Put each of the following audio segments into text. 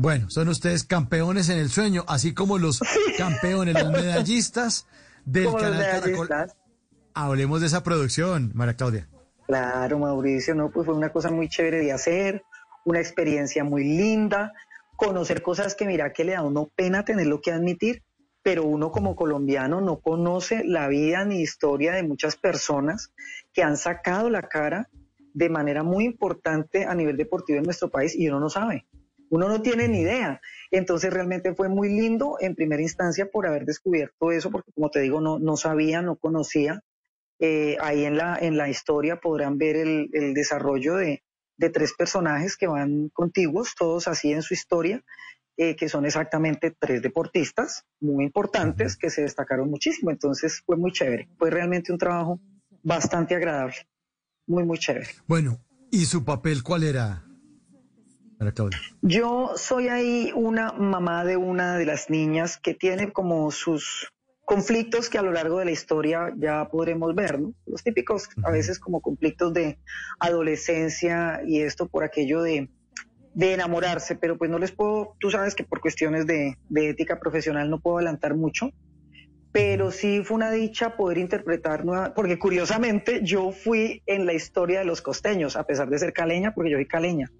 Bueno, son ustedes campeones en el sueño, así como los campeones, los medallistas del canal Caracol. Hablemos de esa producción, María Claudia. Claro, Mauricio, no, pues fue una cosa muy chévere de hacer, una experiencia muy linda, conocer cosas que mira que le da uno pena tenerlo que admitir, pero uno como colombiano no conoce la vida ni historia de muchas personas que han sacado la cara de manera muy importante a nivel deportivo en nuestro país y uno no sabe. Uno no tiene ni idea. Entonces realmente fue muy lindo en primera instancia por haber descubierto eso, porque como te digo, no, no sabía, no conocía. Eh, ahí en la, en la historia podrán ver el, desarrollo de, tres personajes que van contiguos, todos así en su historia, eh, que son exactamente tres deportistas muy importantes que se destacaron muchísimo. Entonces fue muy chévere. Fue realmente un trabajo bastante agradable. Muy, muy chévere. Bueno, ¿y su papel cuál era? Yo soy ahí una mamá de una de las niñas que tiene como sus conflictos que a lo largo de la historia ya podremos ver, ¿no? Los típicos, a veces como conflictos de adolescencia y esto por aquello de, enamorarse, pero pues no les puedo, tú sabes que por cuestiones de, de ética profesional no puedo adelantar mucho, pero sí fue una dicha poder interpretar nueva, porque curiosamente yo fui en la historia de los costeños, a pesar de ser caleña, porque yo soy caleña.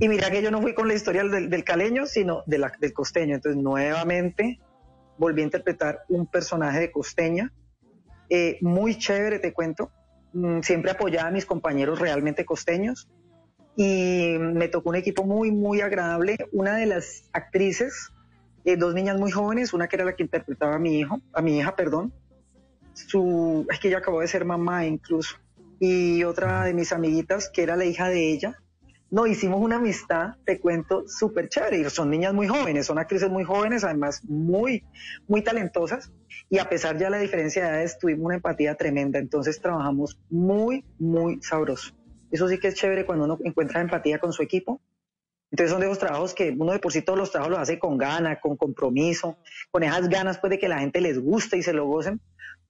Y mira que yo no fui con la historia del, caleño, sino de la, del costeño. Entonces, nuevamente volví a interpretar un personaje de costeña. Eh, muy chévere, te cuento. Mm, siempre apoyaba a mis compañeros realmente costeños. Y me tocó un equipo muy, muy agradable. Una de las actrices, eh, dos niñas muy jóvenes, una que era la que interpretaba a mi hijo, a mi hija, perdón. Su, es que ella acabó de ser mamá incluso. Y otra de mis amiguitas, que era la hija de ella, no, hicimos una amistad, te cuento, súper chévere. Son niñas muy jóvenes, son actrices muy jóvenes, además muy, muy talentosas. Y a pesar ya de la diferencia de edades, tuvimos una empatía tremenda. Entonces trabajamos muy, muy sabroso. Eso sí que es chévere cuando uno encuentra empatía con su equipo. Entonces son de esos trabajos que uno de por sí todos los trabajos los hace con gana, con compromiso, con esas ganas pues de que la gente les guste y se lo gocen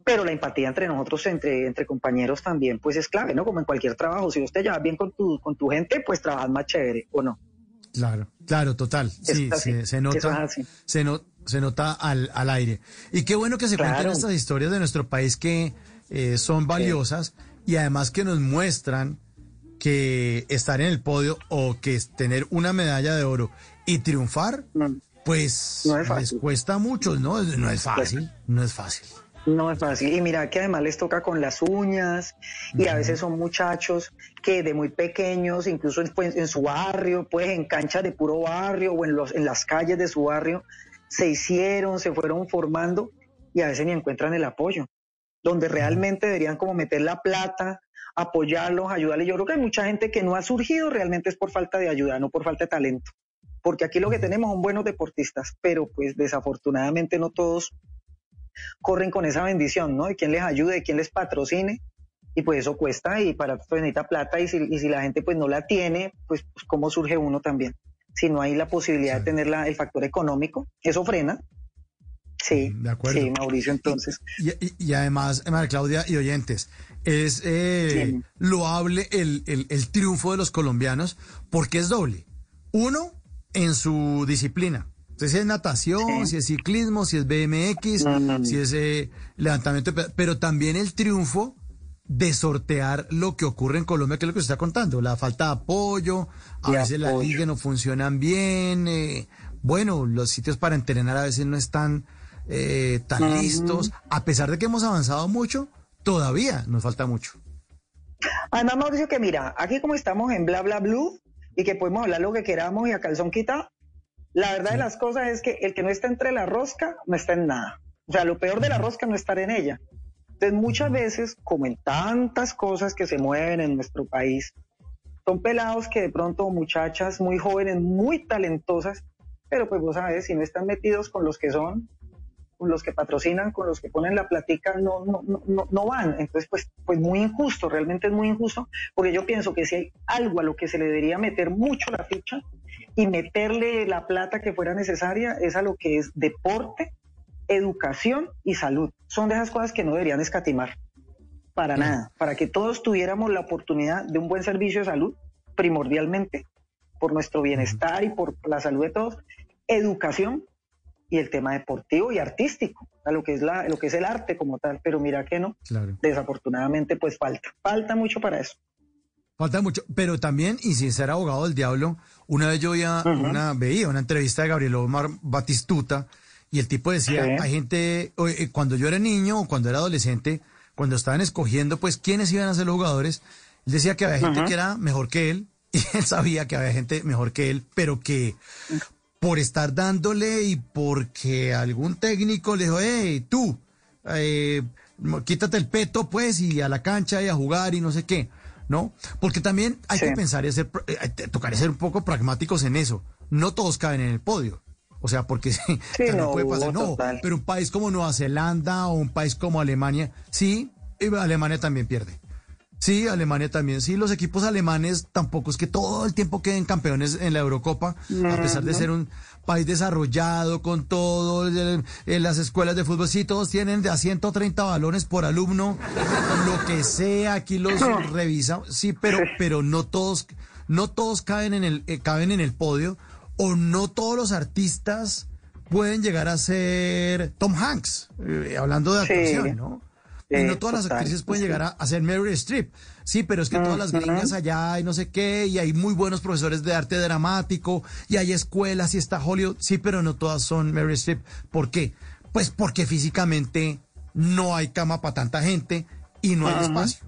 pero la empatía entre nosotros, entre, entre compañeros también, pues es clave, ¿no? Como en cualquier trabajo, si usted lleva bien con tu, con tu gente, pues trabajas más chévere, ¿o no? Claro, claro, total. Sí, se, nota, se, no, se nota al, al, aire. Y qué bueno que se cuenten estas historias de nuestro país que eh, son valiosas y además que nos muestran que estar en el podio o que tener una medalla de oro y triunfar, pues les cuesta mucho, ¿no? No es fácil, no es fácil. No es fácil. Y mira que además les toca con las uñas y a veces son muchachos que de muy pequeños, incluso en, pues, en su barrio, pues en canchas de puro barrio o en, los, en las calles de su barrio, se hicieron, se fueron formando y a veces ni encuentran el apoyo. Donde realmente deberían como meter la plata, apoyarlos, ayudarles. Yo creo que hay mucha gente que no ha surgido realmente es por falta de ayuda, no por falta de talento. Porque aquí lo que tenemos son buenos deportistas, pero pues desafortunadamente no todos corren con esa bendición, ¿no? De quien les ayude, de quien les patrocine, y pues eso cuesta y para eso necesita plata y si, y si la gente pues no la tiene, pues, pues, cómo surge uno también. Si no hay la posibilidad de tener la, el factor económico, eso frena. Sí, de acuerdo. sí, Mauricio, entonces. Y, además, María Claudia y oyentes, es eh, loable el, el, el triunfo de los colombianos porque es doble. Uno, en su disciplina, entonces, si es natación, si es ciclismo, si es BMX, si es eh, levantamiento, pero también el triunfo de sortear lo que ocurre en Colombia, que es lo que se está contando, la falta de apoyo, a veces las ligas no funcionan bien, eh, bueno, los sitios para entrenar a veces no están eh, tan listos, a pesar de que hemos avanzado mucho, todavía nos falta mucho. Además, Mauricio, que mira, aquí como estamos en bla bla blue y que podemos hablar lo que queramos y a calzón quita, la verdad de las cosas es que el que no está entre la rosca no está en nada. O sea, lo peor de la rosca no estar en ella. Entonces, muchas veces, como en tantas cosas que se mueven en nuestro país, son pelados que de pronto, muchachas muy jóvenes, muy talentosas, pero pues vos sabes, si no están metidos con los que son, con los que patrocinan, con los que ponen la platica, no, no, no, no van. Entonces, pues, pues muy injusto, realmente es muy injusto, porque yo pienso que si hay algo a lo que se le debería meter mucho la ficha, y meterle la plata que fuera necesaria es a lo que es deporte, educación y salud. Son de esas cosas que no deberían escatimar. Para nada. Para que todos tuviéramos la oportunidad de un buen servicio de salud, primordialmente, por nuestro bienestar y por la salud de todos, educación y el tema deportivo y artístico, a lo que es la, lo que es el arte como tal, pero mira que no, desafortunadamente pues falta, falta mucho para eso. Falta mucho, pero también, y sin ser abogado del diablo, una vez yo ya una, veía una entrevista de Gabriel Omar Batistuta y el tipo decía, hay gente, eh, cuando yo era niño o cuando era adolescente, cuando estaban escogiendo pues quiénes iban a ser los jugadores, él decía que había gente que era mejor que él y él sabía que había gente mejor que él, pero que por estar dándole y porque algún técnico le dijo, hey, tú, eh, quítate el peto pues y a la cancha y a jugar y no sé qué, ¿no? Porque también hay que pensar y hacer, eh, tocar ser un poco pragmáticos en eso. No todos caben en el podio. O sea, porque sí, no, puede pasar. No, pero un país como Nueva Zelanda o un país como Alemania, sí, Alemania también pierde. Sí, Alemania también. Sí, los equipos alemanes tampoco es que todo el tiempo queden campeones en la Eurocopa, a pesar de ser un país desarrollado con todo, en las escuelas de fútbol, sí, todos tienen de a 130 balones por alumno, lo que sea, aquí los revisamos, sí, pero, pero no todos, no todos caben en el, eh, caben en el podio, o no todos los artistas pueden llegar a ser Tom Hanks, eh, hablando de actuación, ¿no? Y no todas las actrices pueden llegar a, hacer ser Mary Streep. Sí, pero es que todas las gringas allá y no sé qué, y hay muy buenos profesores de arte dramático, y hay escuelas y está Hollywood. Sí, pero no todas son Mary Streep. ¿Por qué? Pues porque físicamente no hay cama para tanta gente y no hay espacio.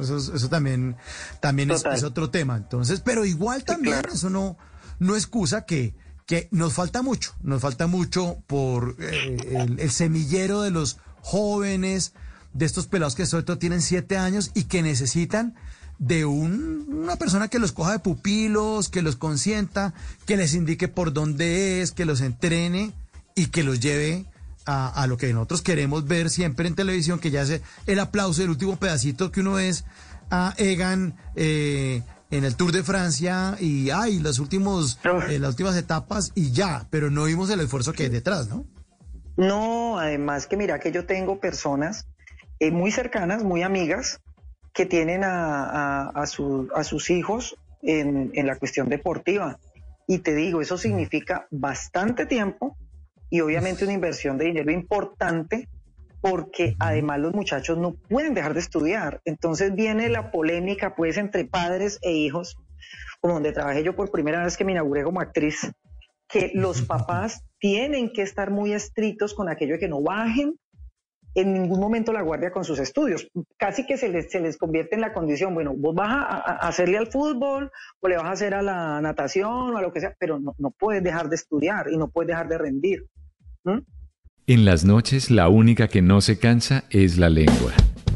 Eso, también, también es, otro tema. Entonces, pero igual también eso no, no excusa que, que nos falta mucho, nos falta mucho por eh, el semillero de los jóvenes, de estos pelados que sobre todo tienen siete años y que necesitan de una persona que los coja de pupilos, que los consienta, que les indique por dónde es, que los entrene y que los lleve a, lo que nosotros queremos ver siempre en televisión, que ya hace el aplauso del último pedacito que uno es a Egan eh, en el Tour de Francia y ay, los últimos, eh, las últimas etapas y ya, pero no vimos el esfuerzo que hay detrás, ¿no? No, además que mira que yo tengo personas eh, muy cercanas, muy amigas, que tienen a, a, sus hijos en, la cuestión deportiva. Y te digo, eso significa bastante tiempo y obviamente una inversión de dinero importante porque además los muchachos no pueden dejar de estudiar. Entonces viene la polémica pues entre padres e hijos, como donde trabajé yo por primera vez que me inauguré como actriz, que los papás tienen que estar muy estrictos con aquello de que no bajen en ningún momento la guardia con sus estudios. Casi que se les, se les convierte en la condición, bueno, vos vas a, hacerle al fútbol o le vas a hacer a la natación o a lo que sea, pero no, no puedes dejar de estudiar y no puedes dejar de rendir. En las noches la única que no se cansa es la lengua.